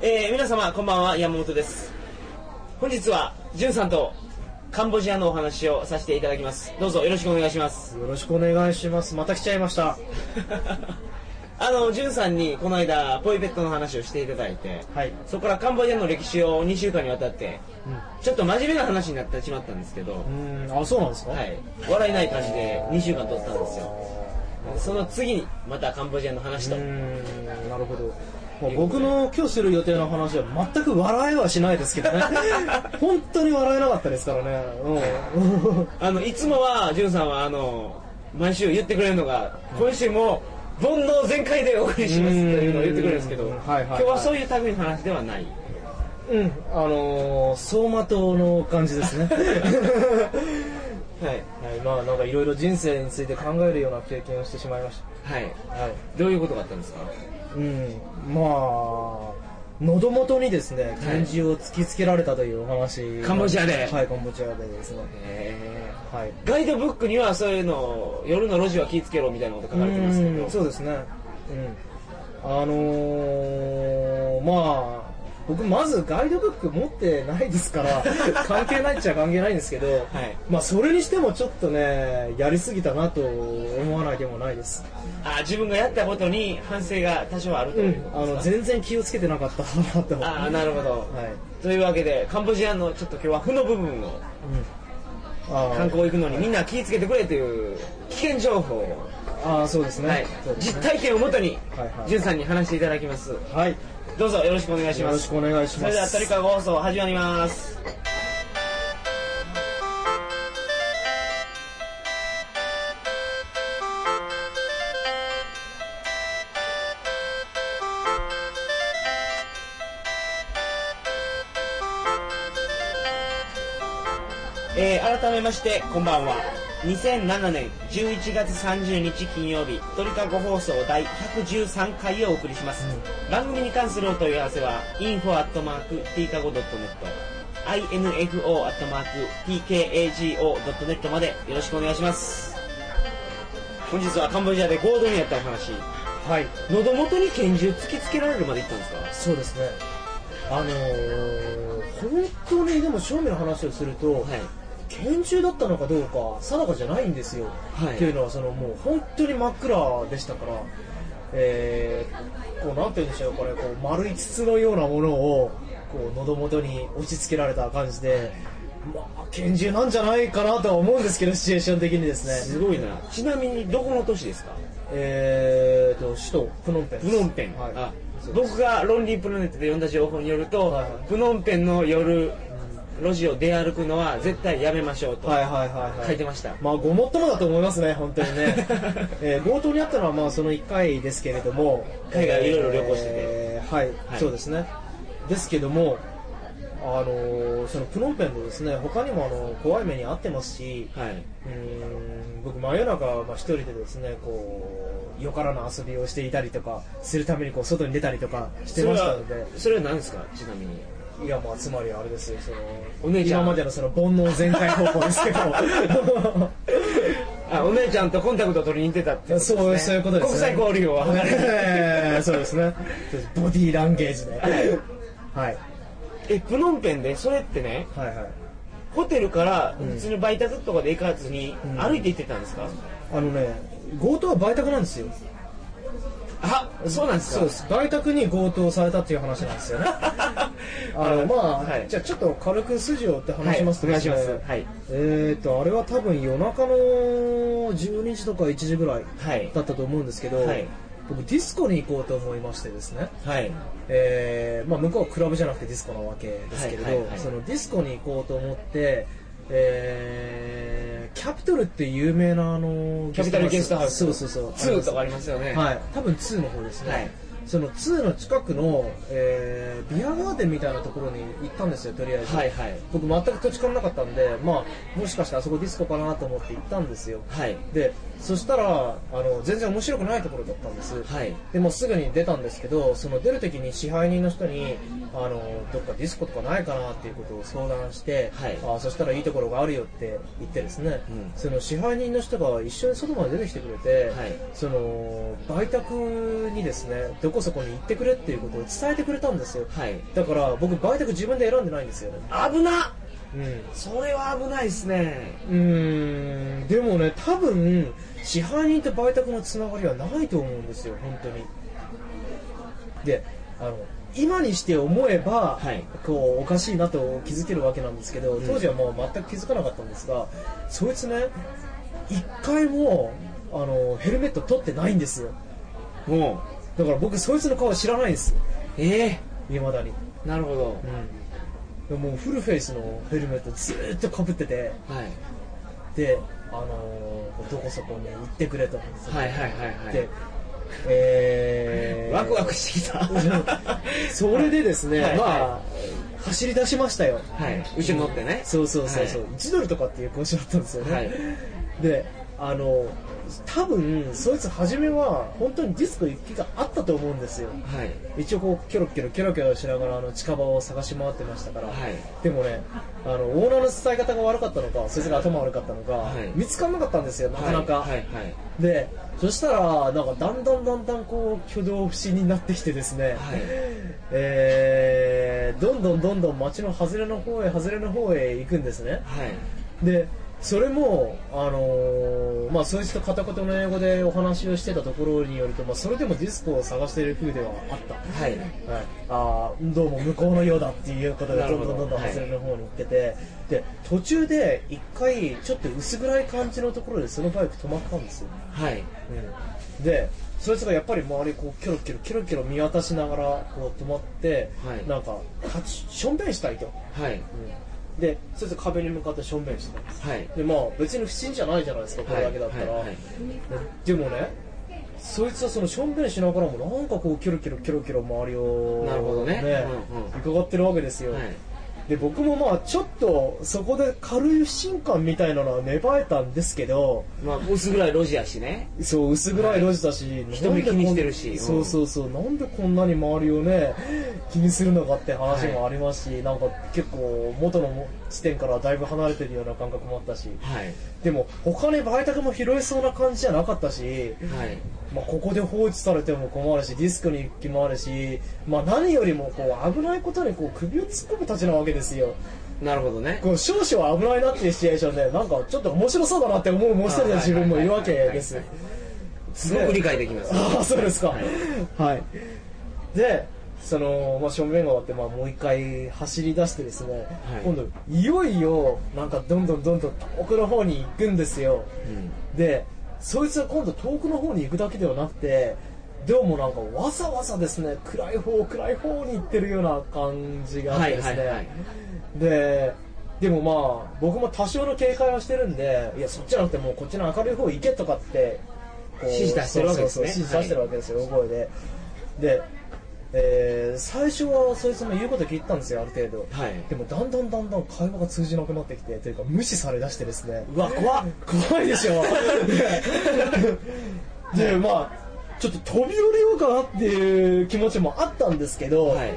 えー、皆様こんばんは山本です。本日はじゅんさんとカンボジアのお話をさせていただきます。どうぞよろしくお願いします。よろしくお願いします。また来ちゃいました。あのじゅんさんにこの間ポイペットの話をしていただいて、はい。そこからカンボジアの歴史を2週間にわたってうちょっと真面目な話になってしまったんですけど、んうん。あそうなんですか？はい、笑えない感じで2週間撮ったんですよ。その次にまたカンボジアの話と、なるほどまあ僕の今日する予定の話は全く笑えはしないですけどね。本当に笑えなかったですからね。うん。あのいつもはじゅんさんはあの毎週言ってくれるのが今週も煩悩全開でお送りしますというのを言ってくれるんですけど、うん。はいはいはい。今日はそういう類の話ではない。うん。あのー走馬灯の感じですね。はい。はい。まあなんかいろいろ人生について考えるような経験をしてしまいましはい。たはい。どういうことがあったんですか？うん。まあ喉元にですね拳銃を突きつけられたというお話、カンボジアで。はいカンボジアでですね。へはい。ーガイドブックにはそういうの夜の路地は気ぃつけろみたいなこと書かれてますけど。うんそうですね。うん。あのー、まあ僕まずガイドブック持ってないですから 関係ないっちゃ関係ないんですけど、はい。まあそれにしてもちょっとねやりすぎたなと思わないでもないです。あ自分がやったことに反省が多少あるというこあの全然気をつけてなかったなとああなるほど、はい。というわけでカンボジアのちょっと今日は負の部分をうん。観光行くのにみんな気ぃつけてくれという危険情報を、あーそうですね、はい。実体験をもとにはいはい。じゅんさんに話していただきます。はいどうぞよろしくお願いします。よろしくお願いします。それでは鳥かご放送始まります。えー改めましてこんばんは2007年11月30日金曜日鳥かご放送第113回をお送りします、番組に関するお問い合わせは info.tkago.net info.tkago.net までよろしくお願いします。本日はカンボジアで合同にやったお話。はい。喉元に拳銃突きつけられるまで行ったんですか？そうですね。あのー、本当にでも正面の話をすると、はい拳銃だったのかどうか定かじゃないんですよ、はい。っていうのはそのもう本当に真っ暗でしたからえー、こうなんて言うんでしょうこれこう丸い筒のようなものをこう喉元に押し付けられた感じで、まあ、拳銃なんじゃないかなとは思うんですけどシチュエーション的にですね。すごいな。ちなみにどこの都市ですか？えーと首都プノンペンプノンペン、はい。僕がロンリープロネットで読んだ情報によると、はいはい。プノンペンの夜路地を出歩くのは絶対やめましょうとはいはいはいはい。書いてました、まあごもっともだと思いますね本当にね、えー強盗にあったのはまあその1回ですけれども海外いろいろ旅行してて。えーはい、はい。そうですね。ですけどもあのーそのプノンペンでですね他にもあの怖い目に遭ってますしはい。うーん僕真夜中、まあ、一人でですねこうよからぬ遊びをしていたりとかするためにこう外に出たりとかしてましたので。それは何ですか？ちなみにいやまあつまりあれですよそのお姉ちゃん。今までのその煩悩全開方法ですけど。あお姉ちゃんとコンタクト取りに行ってたってことです、ね、そうそういうことです、ね、国際交流をそうですね。ボディーランゲージで。はい。えプノンペンでそれってねはいはい。ホテルからうん。普通に売却とかで行かずにうん。歩いて行ってたんですか、あのね強盗は売却なんですよあそうなんですか？そうです。売却に強盗されたっていう話なんですよね。あのまあ、はい。じゃあちょっと軽く筋を追って話しますとはい、お願いしですね、ます。はい。えー、とあれは多分夜中の12時とか1時ぐらい。だったと思うんですけど、はい。僕ディスコに行こうと思いましてですね。はい。えーまあ、向こうはクラブじゃなくてディスコなわけですけれど、はいはいはい。そのディスコに行こうと思って、えーキャピトルって有名なあのキャピタルゲストハウス。そうそうそう。2とかありますよね。はい。多分2の方ですね、はいその2の近くの、えービアガーデンみたいなところに行ったんですよとりあえず、はいはい。僕全く土地勘なかったんでまあもしかしてあそこディスコかなと思って行ったんですよ。はい。でそしたらあの全然面白くないところだったんです、はい。でもうすぐに出たんですけどその出る時に支配人の人にあのどっかディスコとかないかなっていうことを相談して、はい。あそしたらいいところがあるよって言ってですね、うん。その支配人の人が一緒に外まで出てきてくれて、はい。その売却にですねどここそこに行ってくれっていうことを伝えてくれたんですよ。はい。だから僕売却自分で選んでないんですよ。ね危なうん。それは危ないですね。うーん。でもね多分支配人と売却のつながりはないと思うんですよ本当に。であの今にして思えば、はい。こうおかしいなと気づけるわけなんですけどうん。当時はもう全く気づかなかったんですが、そいつね一回もあのヘルメット取ってないんですよ。もだから僕そいつの顔知らないんですうえいまだに、えなるほど。うん、でもうフルフェイスのヘルメットずーっとかぶってて。はい。で、あのーどこそこに行ってくれと。はいはいはいはい。で、えー、ワクワクしてきた。それでですね、はい。まあ、走り出しましたよ。はい。後ろ乗ってね。そうそうそうそう、はい。1ドルとかっていう講師だったんですよね。はい。で、あの、多分、そいつ初めは本当にディスコ行きがあったと思うんですよ。はい一応こう、キョロキョロキョロキョロしながらあの近場を探し回ってましたから。はいでもね、あの、オーナーの伝え方が悪かったのか、そいつが頭悪かったのか、はい見つからなかったんですよ、なかなか。で、そしたら、なんかだんだんだんだんこう、挙動不審になってきてですね、はいえー、どんどんどんどん街の外れの方へ、外れの方へ行くんですね。はいで、それも、あのーまあ、そいつと片言の英語でお話をしてたところによると、まあ、それでもディスコを探している風ではあった。はい。はい、あーどうも向こうのようだっていうことでどどんどんどんどん外れの方に行ってて、で途中で一回ちょっと薄暗い感じのところでそのバイク止まったんですよ、はい。うん、でそいつがやっぱり周りこうキョロキョロキョロキョロ見渡しながらこう止まって、はい。なんかしょんべんしたいと、はい。うんでそいつ壁に向かってしょんべんしてたんです。はい。でまあ別に不審じゃないじゃないですかこれだけだったら、はいはい。はいでもねそいつはそのしょんべんしながらもなんかこうキョロキョロキョロキョロ周りをなるほどねうんうん。伺ってるわけですよ、はいで僕もまあちょっとそこで軽い不信感みたいなのは芽生えたんですけどまあ薄暗い路地やしね。そう薄暗い路地だし、人目気にしてるし。うんそうそうそう。なんでこんなに周りをね気にするのかって話もありますし、なんか結構元の地点からだいぶ離れてるような感覚もあったし。はい。でも他に売却も拾えそうな感じじゃなかったし、はい。まあ、ここで放置されても困るしディスクに行く気もあるし、まあ、何よりもこう危ないことにこう首を突っ込むたちなわけですよ。なるほどね。こう少々危ないなっていうシチュエーションでなんかちょっと面白そうだなって思うもう一人の自分もいるわけです。すごく理解できます。ああそうですか。はい。はい、でその、まあ、正面が終わって、まあ、もう一回走り出してですね、はい。今度いよいよなんかどんどんどんどん遠くの方に行くんですよ。うん。でそいつは今度遠くの方に行くだけではなくてどうもなんかわざわざですね暗い方暗い方に行ってるような感じがあってですね、はいはいはいででもまあ僕も多少の警戒はしてるんでいやそっちじゃなくてもうこっちの明るい方行けとかって指示出してるわけですね。そうそうそう指示出してるわけですよ、大声で。で、えー最初はそいつも言うこと聞いてたんですよある程度、はい。でもだんだんだんだん会話が通じなくなってきてというか無視されだしてですね。うわ怖っ。怖いでしょ。でまあちょっと飛び降りようかなっていう気持ちもあったんですけど、はい。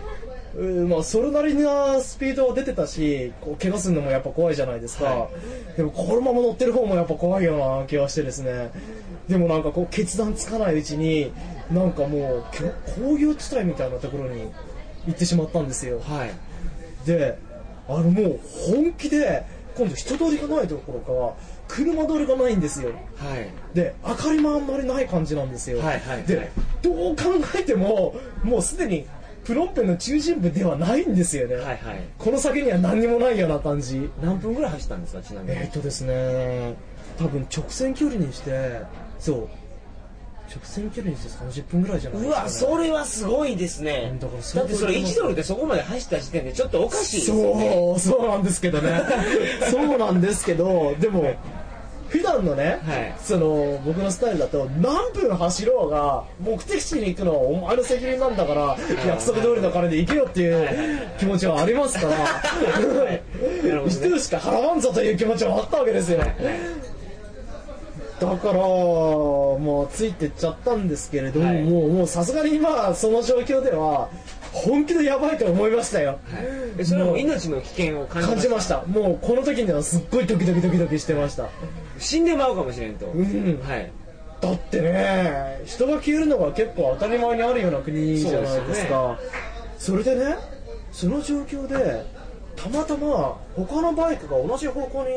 うんまあ、それなりなスピードは出てたしこう怪我するのもやっぱ怖いじゃないですか、はでもこのまま乗ってる方もやっぱ怖いような気がしてですね。でもなんかこう決断つかないうちになんかもう工業地帯みたいなところに行ってしまったんですよ。はい。であのもう本気で今度人通りがないところか車通りがないんですよ。はい。で明かりもあんまりない感じなんですよ、はいはいはい。でどう考えてももうすでにプノンペンの中心部ではないんですよね、はいはい。この先には何にもないような感じ。何分ぐらい走ったんですかちなみに？えーっとですね多分直線距離にしてそう。直線距離にして30分ぐらいじゃないうですか、ね、わそれはすごいですね。だからだってそれ1ドルでそこまで走った時点でちょっとおかしいですよね。そうそうなんですけどね。そうなんですけどでも普段のね、はい。その僕のスタイルだと何分走ろうが目的地に行くのはお前の責任なんだから約束通りの金で行けよっていう気持ちはありますから。なるほどね。一人しか払わんぞという気持ちはあったわけですよ。だからもうついてっちゃったんですけれども、はい。もうさすがに今その状況では本気でやばいと思いましたよ、えそれはもう命の危険を感じました？もうこの時にはすっごいドキドキドキドキしてました。死んでまうかもしれんと、うん。はい。だってね人が消えるのが結構当たり前にあるような国じゃないですか。それでねその状況でたまたま他のバイクが同じ方向に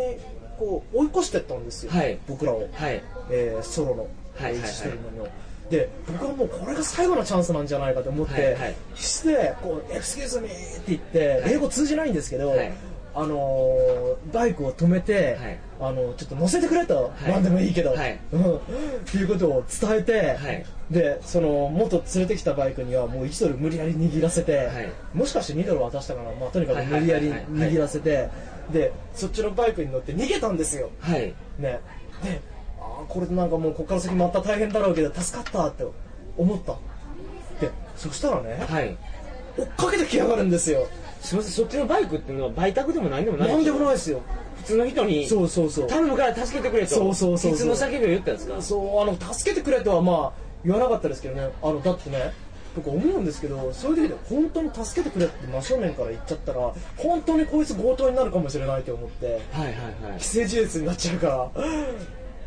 こう追い越してったんですよ、はい。僕らを、はい。えーソロの。は置してるのにで僕はもうこれが最後のチャンスなんじゃないかと思って、はいはい。必死でこう「エクスキューズミー」って言って、はい。英語通じないんですけど、はい。あのーバイクを止めて、はい。あのちょっと乗せてくれと、い。何でもいいけど、はい。うん。っていうことを伝えて、はい。でその元連れてきたバイクにはもう1ドル無理やり握らせて、はい。もしかして2ドル渡したかな、まあ、とにかく無理やり握らせてでそっちのバイクに乗って逃げたんですよ。はい。ね。でこれなんかもうここから先また大変だろうけど助かったって思った。でそしたらねはい。追っかけてきやがるんですよ。すみませんそっちのバイクっていうのは売却でも何でもないなんでもないいですよ。普通の人にそうそうそう。頼むから助けてくれと。そうそうそうそう。いつの叫びを言ったんですか？そうあの助けてくれとはまあ言わなかったですけどね。あのだってね僕思うんですけどそういう時で本当に助けてくれって真正面から言っちゃったら本当にこいつ強盗になるかもしれないと思ってはいはいはい。既成事実になっちゃうから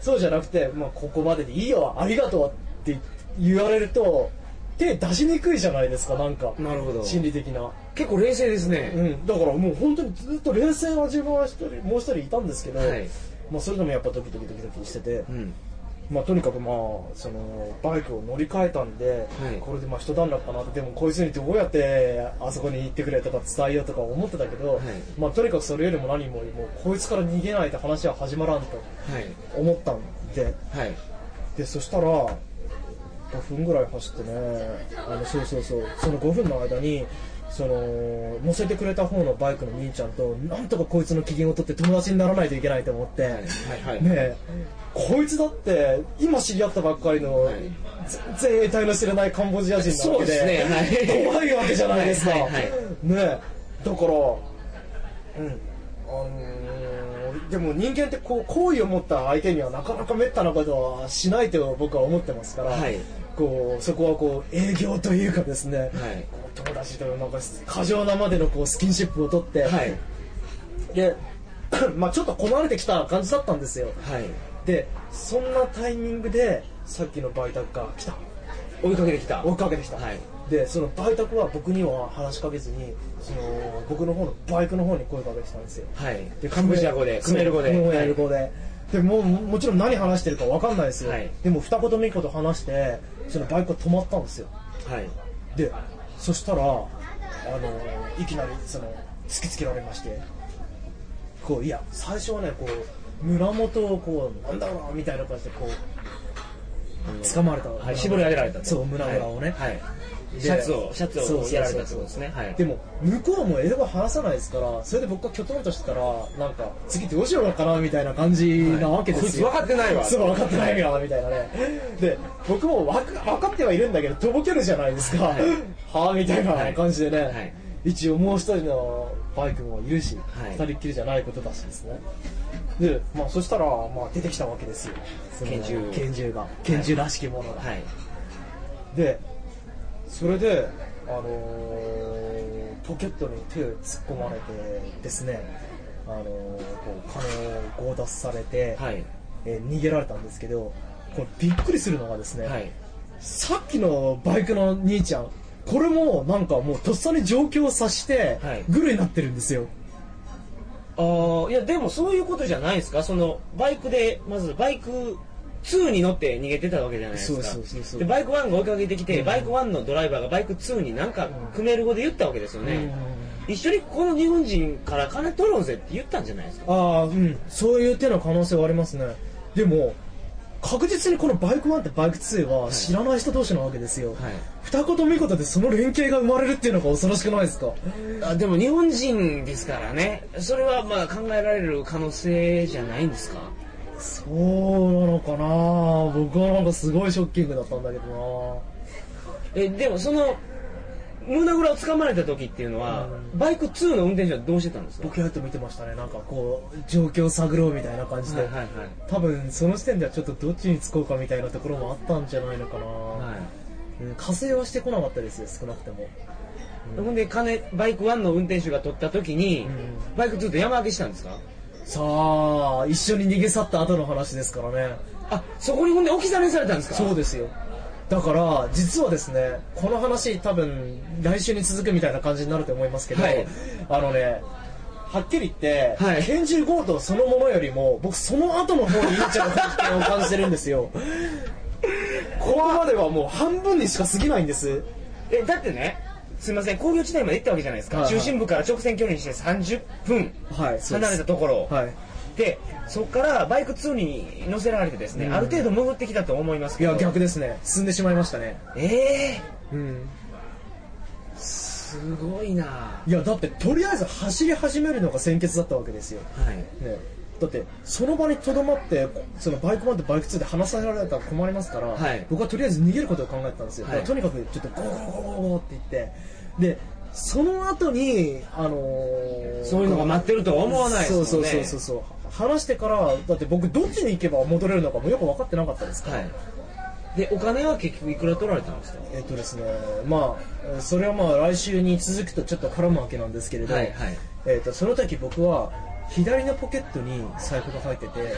そうじゃなくて、まあ、ここまででいいよありがとうって言われると手出しにくいじゃないですかなんか。なるほど。心理的な。結構冷静ですね、うん。だからもう本当にずっと冷静な自分は一人もう一人いたんですけど、はい。まあ、それでもやっぱドキドキドキドキしてて、うんまあ、とにかくまあそのバイクを乗り換えたんで、はい。これでまあ一段落かなってでもこいつにどうやってあそこに行ってくれとか伝えようとか思ってたけど、はい。まあ、とにかくそれよりも何ももうこいつから逃げないと話は始まらんとはい。思ったんで。はい。でそしたら5分ぐらい走ってねあのそうそうそうその5分の間にその乗せてくれた方のバイクの兄ちゃんとなんとかこいつの機嫌を取って友達にならないといけないと思って、はいはいねえ。こいつだって今知り合ったばっかりの、はい。全然得体の知れないカンボジア人なわけでですね。はい怖いわけじゃないですか、はい。はいはいねえ。だからうん。あのーでも人間ってこう好意を持った相手にはなかなかめったなことはしないと僕は思ってますから、はいこうそこはこう営業というかですね、はい。こう友達となんか過剰なまでのこうスキンシップを取って、はい。で まあちょっと困れてきた感じだったんですよ。はい。でそんなタイミングでさっきの売却が来た。追いかけてきた。追いかけてきた、はい。でその売却は僕には話しかけずにその僕の方のバイクの方に声かけてきたんですよ。はい。でカンボジア語でクメール語で。クメール語で、でもうもちろん何話してるか分かんないですよ、はい。でも二言三言話してそのバイクが止まったんですよ。はい。でそしたらあのいきなりその突きつけられまして。こういや最初はねこう胸元をこうなんだろうなみたいな感じでこう掴まれた、はい絞り上げられたと。そう胸ぐらをね、はい。でシャツをシャツをやられたってことですね。はい。でも向こうも英語話さないですからそれで僕がきょとんとしてたらなんか次どうしようかなみたいな感じなわけですよ、こいつ分かってないわ。そう分かってないよみたいなね。で僕も分か分かってはいるんだけどとぼけるじゃないですか。はあ みたいな感じでね、はい。一応もう一人のバイクもいるし、はい。二人っきりじゃないことだしですね。でまあそしたら、まあ、出てきたわけですよ。拳銃。拳銃が。拳銃らしきものが、はい。でそれで、あのーポケットに手を突っ込まれてですね、あのーこう金を強奪されて、はい。えー逃げられたんですけどこれびっくりするのがですね、はい。さっきのバイクの兄ちゃんこれもなんかもうとっさに状況を察してはい。グルになってるんですよ、ああいやでもそういうことじゃないですか？そのバイクでまずバイク2に乗って逃げてたわけじゃないですか。そうそうそうそう。でバイク1が追いかけてきて、うん。バイク1のドライバーがバイク2になんかクメール語で言ったわけですよね、う一緒にこの日本人から金取ろうぜって言ったんじゃないですか？ああうん。そういう手の可能性はありますね。でも確実にこのバイク1ってバイク2は知らない人同士なわけですよ、はい。二言三言でその連携が生まれるっていうのが恐ろしくないですか？あでも日本人ですからね。それはまあ考えられる可能性じゃないんですか？そうなのかな。僕はなんかすごいショッキングだったんだけどえでもその胸ぐらを掴まれた時っていうのは、うん。バイク2の運転手はどうしてたんですか？なボケーっと見てましたね。なんかこう状況を探ろうみたいな感じで、はいはいはい。多分その時点ではちょっとどっちにつこうかみたいなところもあったんじゃないのかな、はい。うん、加勢はしてこなかったですよ少なくても。ほんで金バイク1の運転手が取った時に、うん。バイク2と山分けしたんですか？さあ一緒に逃げ去った後の話ですからね。あそこにほんで置き去りにされたんですか？そうですよ。だから実はですねこの話多分来週に続くみたいな感じになると思いますけど、はい。あのねはっきり言って、はい。拳銃強盗そのものよりも僕その後の方に命の危険を感じてるんですよ。ここまではもう半分にしか過ぎないんです。えだってねすいません工業地帯まで行ったわけじゃないですか、はいはい。中心部から直線距離にして30分離れたところ、はい。でそこからバイク2に乗せられてですね、うん。ある程度潜ってきたと思いますいけど。や逆ですね。進んでしまいましたね。ええうん。すごいないやだってとりあえず走り始めるのが先決だったわけですよ。はい。ね、だってその場にとどまってそのバイク1とバイク2で離されられたら困りますから、はい。僕はとりあえず逃げることを考えてたんですよ、はい。だからとにかくちょっと go go go go って言ってでその後にあのーそういうのが待ってるとは思わないですもんね。そうそうそうそうそう。話してからだって僕どっちに行けば戻れるのかもよく分かってなかったですから、はい。でお金は結局いくら取られたんですか？えっとですねまあそれはまあ来週に続くとちょっと絡むわけなんですけれど、はいはい。えっとその時僕は左のポケットに財布が入ってて、はい。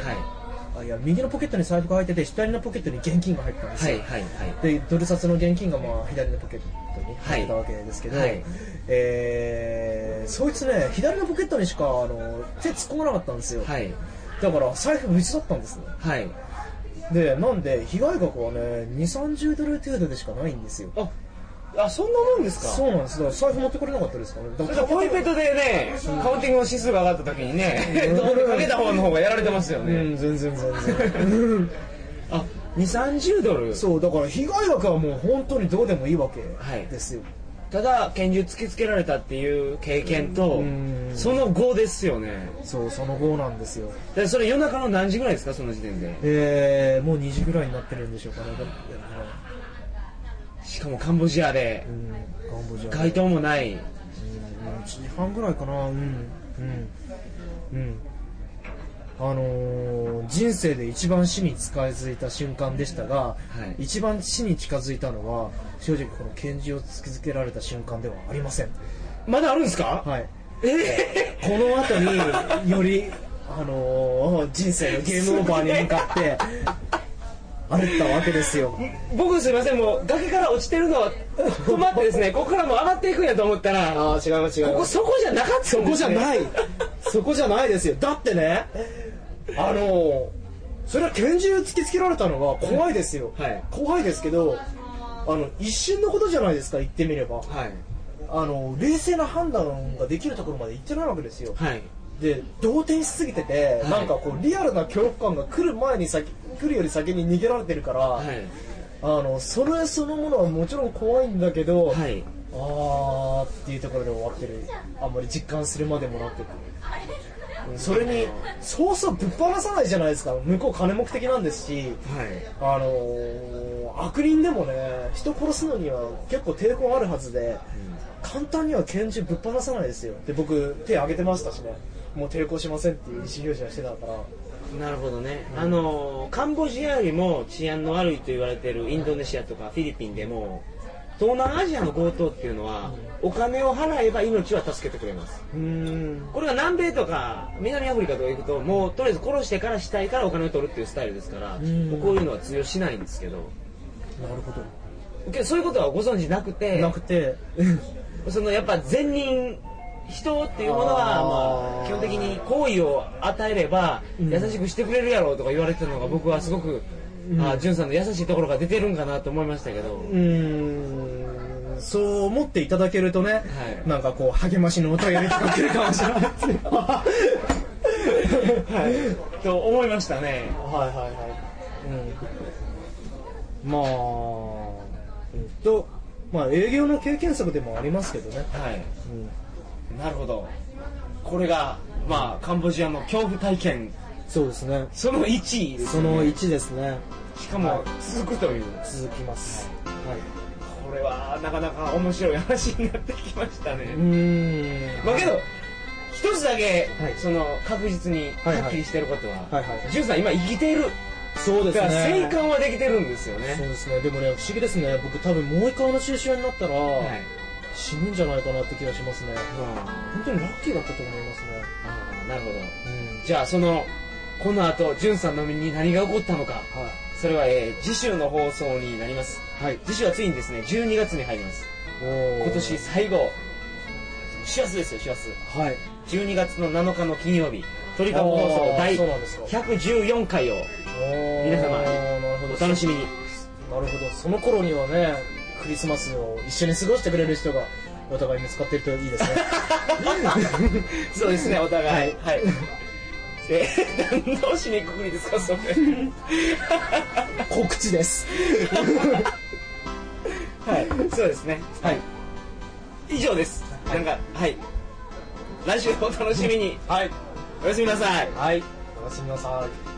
あいや右のポケットに財布が入ってて左のポケットに現金が入ってたんですよ、はいはいはい。でドル札の現金がまあ左のポケットに入ってたわけですけど、はい。はいえーそいつね左のポケットにしかあの手突っ込まなかったんですよ、はい。だから財布無事だったんですねはい。でなんで被害額はね2 3 0ドル程度でしかないんですよ。ああそんなもんですか？そうなんです。だから財布持ってこれなかったですか？ねだそれじゃポイペトでね、カウンティングの指数が上がった時にね、どうにかけた方の方がやられてますようね。ん全然全然。あ、2、30ドル？そうだから被害額はもう本当にどうでもいいわけはい。ですよ、ただ、拳銃突きつけられたっていう経験とうん、その後ですよね。そうその後なんですよ。でそれ夜中の何時ぐらいですか、その時点で。えー、もう2時ぐらいになってるんでしょうかね。だしかもカンボジアで。う、ん。カンボジア街灯もない。うん1時半ぐらいかな。うん。うん。うん。あのー人生で一番死に近づいた瞬間でしたが、はい。一番死に近づいたのは正直この拳銃を突きつけられた瞬間ではありません。まだあるんですか？はい。えこの後により、あのー人生のゲームオーバーに向かって歩ったわけですよ。ー僕すいません、もう崖から落ちてるのは止まってですね、ここからもう上がっていくんやと思ったら、ああ違います違いここそこじゃなかったそね。こじゃない。そこじゃないですよ。だってね。あのそれは拳銃突きつけられたのは怖いですよ、はい。怖いですけどあの一瞬のことじゃないですか言ってみれば。はい。あの冷静な判断ができるところまで行ってないわけですよ。はい。で動転しすぎてて、はい。なんかこうリアルな恐怖感が来る前に先来るより先に逃げられてるから、はい。あのそれそのものはもちろん怖いんだけど、はい。あーっていうところで終わってる。あんまり実感するまでもなく。それにそうそうぶっ放さないじゃないですか。向こう金目的なんですしはい。あのー悪人でもね人殺すのには結構抵抗あるはずで簡単には拳銃ぶっ放さないですよ。で僕手挙げてましたしねもう抵抗しませんっていう意思表示はしてたから。なるほどね、あのカンボジアよりも治安の悪いと言われているインドネシアとかフィリピンでも東南アジアの強盗っていうのはお金を払えば命は助けてくれます。うーん。これが南米とか南アフリカとか行くともうとりあえず殺してから死体からお金を取るっていうスタイルですからうこういうのは通用しないんですけど。なるほけどそういうことはご存知なくてどなくて。そのやっぱ善人人っていうものはまあ基本的に好意を与えればうん。優しくしてくれるやろうとか言われてたのが僕はすごくうん。あ潤さんの優しいところが出てるんかなと思いましたけど。うーん。そう思っていただけるとね、い。なんかこう励ましのお便りとか来るかもしれないですね はい。と思いましたね。はいはいはい。うん。まあ、うんと、まあ営業の経験則でもありますけどね。はい。うん。なるほどこれがまあカンボジアの恐怖体験そうですね。その1位ですねその1ですね。しかも続くという続きます。はい。これはなかなか面白い話になってきましたね、うーん。まあけど、一つだけ、はいその確実にはいはいはっきりしてることは、はいはいジュンさん今生きてる。そうですだから生ね。還はできてるんですよそうね。ですね。でもね、不思議ですね。僕多分もう一回同じシチュエーションになったら、はい。死ぬんじゃないかなって気がしますね。まあ本当にラッキーだったと思いますね。あーなるほど。うん。じゃあそのこの後んさんの身に何が起こったのか。はそれは、えー次週の放送になります。いはい。次週はついにですね12月に入ります。今今年最後。師走ですよ師走。はい。12月の7日の金曜日。鳥かご放送第そうなんですか。114回を皆様お楽しみに。なるほど。その頃にはねクリスマスを一緒に過ごしてくれる人がお互い見つかってるといいですね。そうですねお互い。はい。はい。えー、何の締めくくりですかそれ。告知です。はい。そうですね。はい。以上です、はい。なんかはい。来週お楽しみに。はい。おやすみなさい。はい。おやすみなさい